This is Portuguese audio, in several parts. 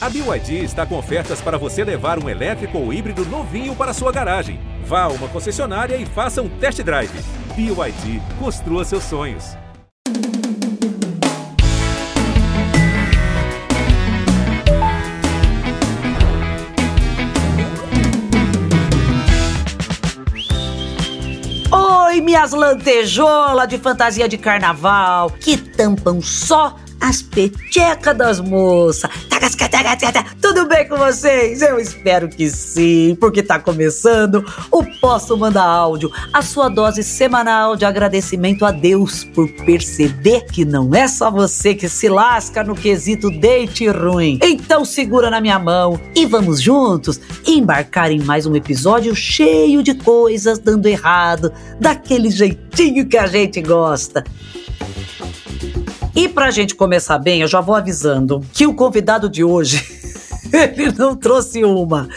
A BYD está com ofertas para você levar um elétrico ou híbrido novinho para sua garagem. Vá a uma concessionária e faça um test drive. BYD, construa seus sonhos. Oi, minhas lantejoulas de fantasia de carnaval, que tampam só as petecas das moças. Tudo bem com vocês? Eu espero que sim, porque tá começando o Posso Mandar Áudio, a sua dose semanal de agradecimento a Deus por perceber que não é só você que se lasca no quesito date ruim. Então segura na minha mão e vamos juntos embarcar em mais um episódio cheio de coisas dando errado, daquele jeitinho que a gente gosta. E pra gente começar bem, eu já vou avisando que o convidado de hoje. Ele não trouxe uma,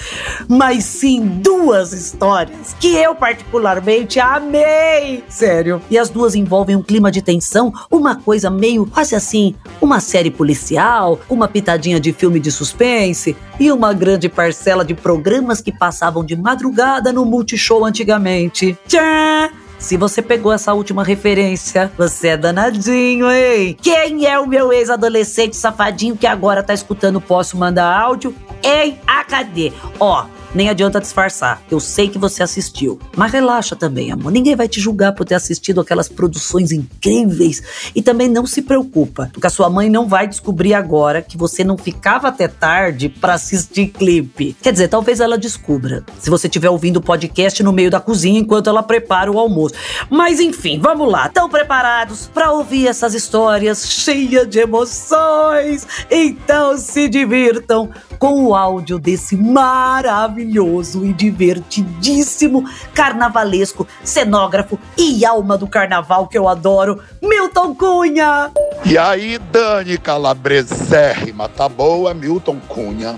mas sim duas histórias que eu particularmente amei. Sério. E as duas envolvem um clima de tensão, uma coisa meio quase assim, uma série policial, uma pitadinha de filme de suspense e uma grande parcela de programas que passavam de madrugada no Multishow antigamente. Tchau! Se você pegou essa última referência, você é danadinho, hein? Quem é o meu ex-adolescente safadinho que agora tá escutando Posso Mandar Áudio? Em AKD. Ó, nem adianta disfarçar. Eu sei que você assistiu. Mas relaxa também, amor. Ninguém vai te julgar por ter assistido aquelas produções incríveis. E também não se preocupa, porque a sua mãe não vai descobrir agora que você não ficava até tarde para assistir clipe. Quer dizer, talvez ela descubra. Se você estiver ouvindo o podcast no meio da cozinha enquanto ela prepara o almoço. Mas enfim, vamos lá. Estão preparados para ouvir essas histórias cheias de emoções? Então se divirtam com o áudio desse maravilhoso e divertidíssimo carnavalesco, cenógrafo e alma do carnaval que eu adoro, Milton Cunha. E aí, Dani Calabresérrima, tá boa, Milton Cunha.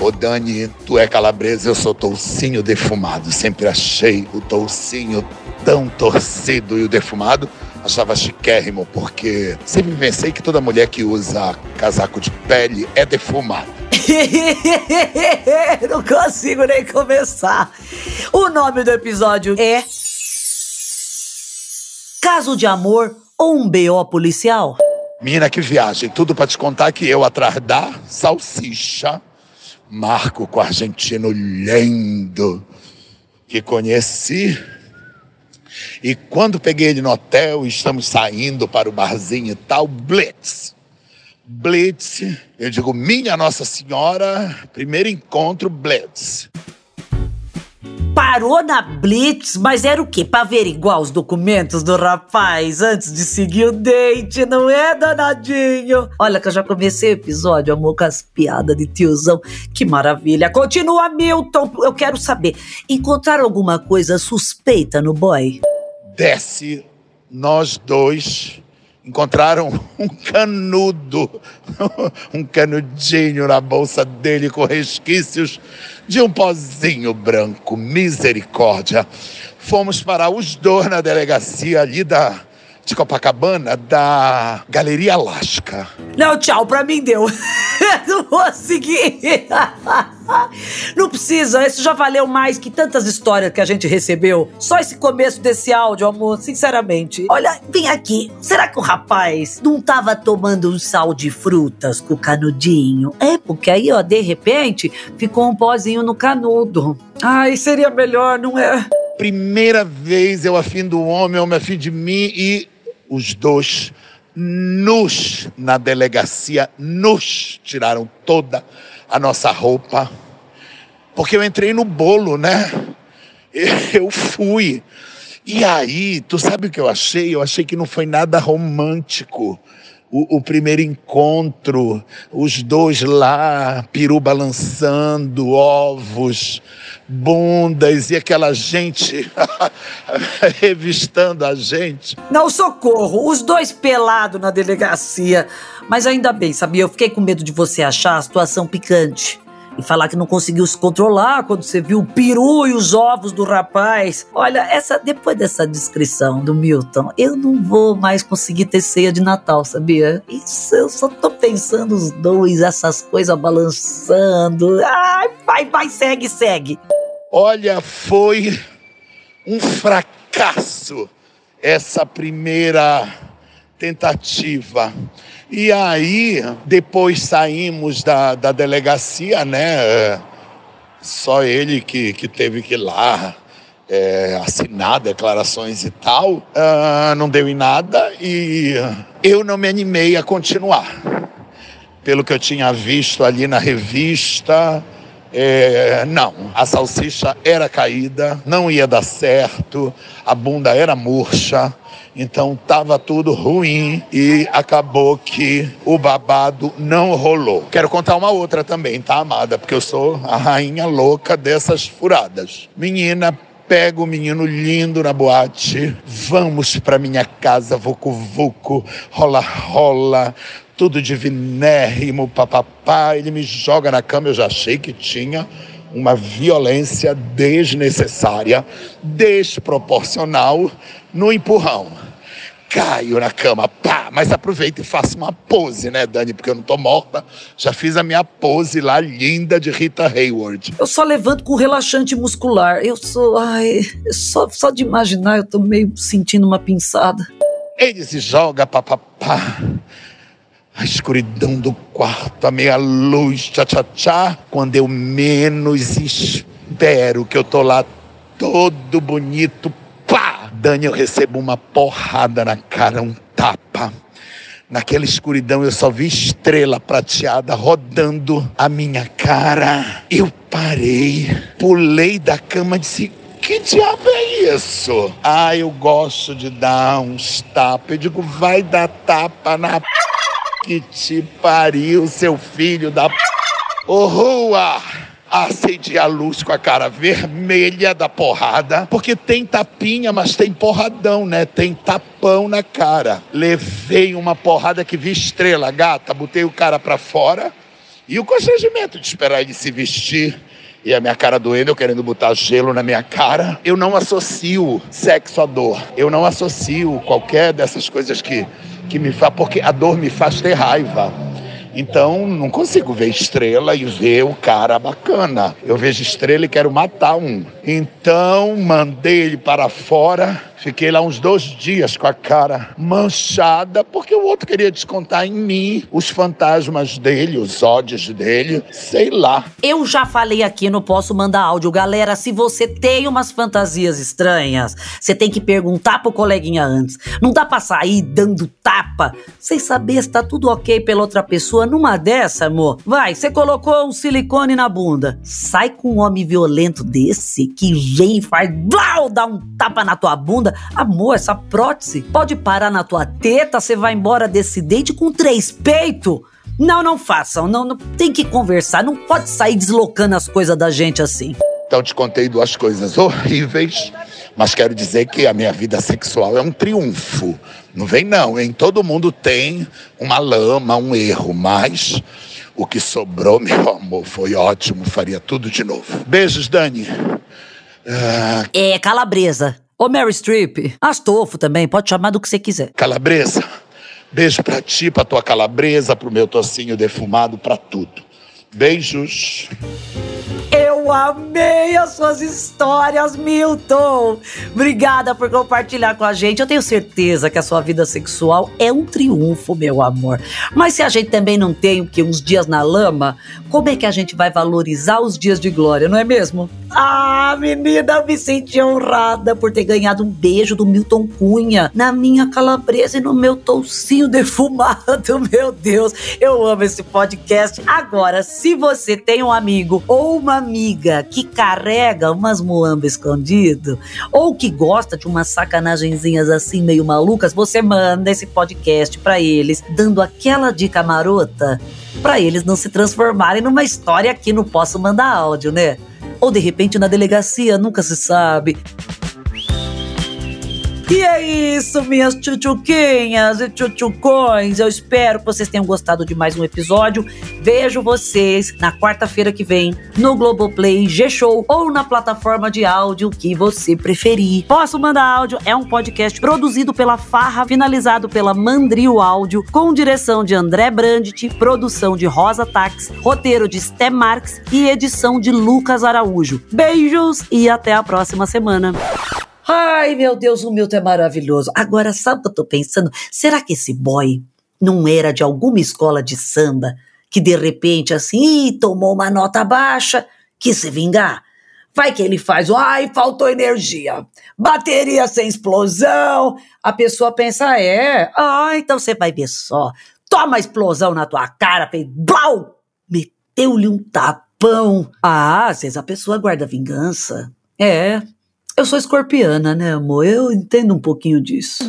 Ô Dani, tu é calabresa, eu sou toucinho defumado. Sempre achei o toucinho tão torcido e o defumado achava chiquérrimo, porque sempre pensei que toda mulher que usa casaco de pele é defumada. Não consigo nem começar. O nome do episódio é Caso de amor ou um BO policial? Mina, que viagem. Tudo para te contar que eu atrás da salsicha marco com o argentino lindo que conheci. E quando peguei ele no hotel, estamos saindo para o barzinho e tal, blitz. Blitz, eu digo, minha Nossa Senhora, primeiro encontro, Blitz. Parou na Blitz, mas era o quê? Pra averiguar os documentos do rapaz antes de seguir o date, não é, danadinho? Olha que eu já comecei o episódio, amor, com as piadas de tiozão. Que maravilha. Continua, Milton. Eu quero saber, encontraram alguma coisa suspeita no boy? Desce, nós dois encontraram um canudo, um canudinho na bolsa dele com resquícios de um pozinho branco. Misericórdia. Fomos para os dois na delegacia ali da de Copacabana da Galeria Alaska. Não, tchau, pra mim deu. Não vou seguir. Não precisa, isso já valeu mais que tantas histórias que a gente recebeu. Só esse começo desse áudio, amor, sinceramente. Olha, vem aqui. Será que o rapaz não tava tomando um sal de frutas com o canudinho? É, porque aí, ó, de repente, ficou um pozinho no canudo. Ai, seria melhor, não é? Primeira vez eu afim do homem, homem afim de mim e os dois nos na delegacia nos tiraram toda a nossa roupa porque eu entrei no bolo, né? Eu fui. E aí, tu sabe o que eu achei? Eu achei que não foi nada romântico. O, o, primeiro encontro, os dois lá, peru balançando, ovos, bundas e aquela gente revistando a gente. Não, socorro, os dois pelados na delegacia. Mas ainda bem, sabia? Eu fiquei com medo de você achar a situação picante. E falar que não conseguiu se controlar quando você viu o peru e os ovos do rapaz. Olha, essa depois dessa descrição do Milton, eu não vou mais conseguir ter ceia de Natal, sabia? Isso eu só tô pensando os dois, essas coisas balançando. Ai, vai, vai, segue, segue. Olha, foi um fracasso essa primeira tentativa. E aí, depois saímos da, da delegacia, né? Só ele que, que teve que ir lá é, assinar declarações e tal. Uh, não deu em nada e eu não me animei a continuar. Pelo que eu tinha visto ali na revista, é, não, a salsicha era caída, não ia dar certo, a bunda era murcha, então estava tudo ruim e acabou que o babado não rolou. Quero contar uma outra também, tá, amada? Porque eu sou a rainha louca dessas furadas. Menina pega o menino lindo na boate, vamos para minha casa, vucu vucu, rola rola, tudo divinérrimo, papapá. Ele me joga na cama, eu já achei que tinha uma violência desnecessária, desproporcional no empurrão. Caio na cama, pá, mas aproveita e faça uma pose, né, Dani? Porque eu não tô morta. Já fiz a minha pose lá linda de Rita Hayward. Eu só levanto com relaxante muscular. Eu sou. Ai, só, só de imaginar eu tô meio sentindo uma pinçada. Ele se joga, papapá. A escuridão do quarto, a meia luz, tchá, tchá, tchá. Quando eu menos espero que eu tô lá todo bonito, pá! Dani, eu recebo uma porrada na cara, um tapa. Naquela escuridão eu só vi estrela prateada rodando a minha cara. Eu parei, pulei da cama e disse: que diabo é isso? Ah, eu gosto de dar uns tapas. Eu digo, vai dar tapa na p que te pariu, seu filho da. Ô, rua! Acendi a luz com a cara vermelha da porrada, porque tem tapinha, mas tem porradão, né? Tem tapão na cara. Levei uma porrada que vi estrela, gata, botei o cara pra fora e o constrangimento de esperar ele se vestir e a minha cara doendo, eu querendo botar gelo na minha cara. Eu não associo sexo à dor. Eu não associo qualquer dessas coisas que, que me faz, porque a dor me faz ter raiva. Então, não consigo ver estrela e ver o cara bacana. Eu vejo estrela e quero matar um. Então, mandei ele para fora Fiquei lá uns dois dias com a cara manchada, porque o outro queria descontar em mim os fantasmas dele, os ódios dele, sei lá. Eu já falei aqui, não posso mandar áudio. Galera, se você tem umas fantasias estranhas, você tem que perguntar pro coleguinha antes. Não dá pra sair dando tapa sem saber se tá tudo ok pela outra pessoa. Numa dessa, amor, vai, você colocou um silicone na bunda. Sai com um homem violento desse que vem e faz blau, dá um tapa na tua bunda Amor, essa prótese pode parar na tua teta, você vai embora desse date com três peitos. Não, não façam, não, não tem que conversar, não pode sair deslocando as coisas da gente assim. Então te contei duas coisas horríveis, mas quero dizer que a minha vida sexual é um triunfo. Não vem não, hein? Todo mundo tem uma lama, um erro, mas o que sobrou, meu amor, foi ótimo, faria tudo de novo. Beijos, Dani. Ah... É calabresa. Ô Mary Streep, Astolfo também, pode chamar do que você quiser. Calabresa, beijo pra ti, pra tua calabresa, pro meu tocinho defumado, pra tudo. Beijos. Eu amei as suas histórias, Milton. Obrigada por compartilhar com a gente. Eu tenho certeza que a sua vida sexual é um triunfo, meu amor. Mas se a gente também não tem o que uns dias na lama, como é que a gente vai valorizar os dias de glória, não é mesmo? Ah, menina, me senti honrada por ter ganhado um beijo do Milton Cunha na minha calabresa e no meu toucinho defumado. Meu Deus, eu amo esse podcast. Agora, se você tem um amigo ou uma amiga que carrega umas muambas escondido ou que gosta de umas sacanagenzinhas assim meio malucas, você manda esse podcast para eles, dando aquela dica marota para eles não se transformarem numa história que não posso mandar áudio, né? Ou de repente na delegacia, nunca se sabe. E é isso, minhas tchutchuquinhas e tchutchucões. Eu espero que vocês tenham gostado de mais um episódio. Vejo vocês na quarta-feira que vem no Globoplay, G-Show ou na plataforma de áudio que você preferir. Posso Mandar Áudio é um podcast produzido pela Farra, finalizado pela Mandrio Áudio, com direção de André Brandt, produção de Rosa Tax, roteiro de Sté Marx e edição de Lucas Araújo. Beijos e até a próxima semana. Ai, meu Deus, o Milton é maravilhoso. Agora, sabe o que eu tô pensando? Será que esse boy não era de alguma escola de samba que de repente, assim, tomou uma nota baixa, quis se vingar? Vai que ele faz, ai, faltou energia, bateria sem explosão. A pessoa pensa, é, ah, então você vai ver só. Toma explosão na tua cara, fez blau, meteu-lhe um tapão. Ah, às vezes a pessoa guarda vingança. É, eu sou escorpiana, né, amor? Eu entendo um pouquinho disso.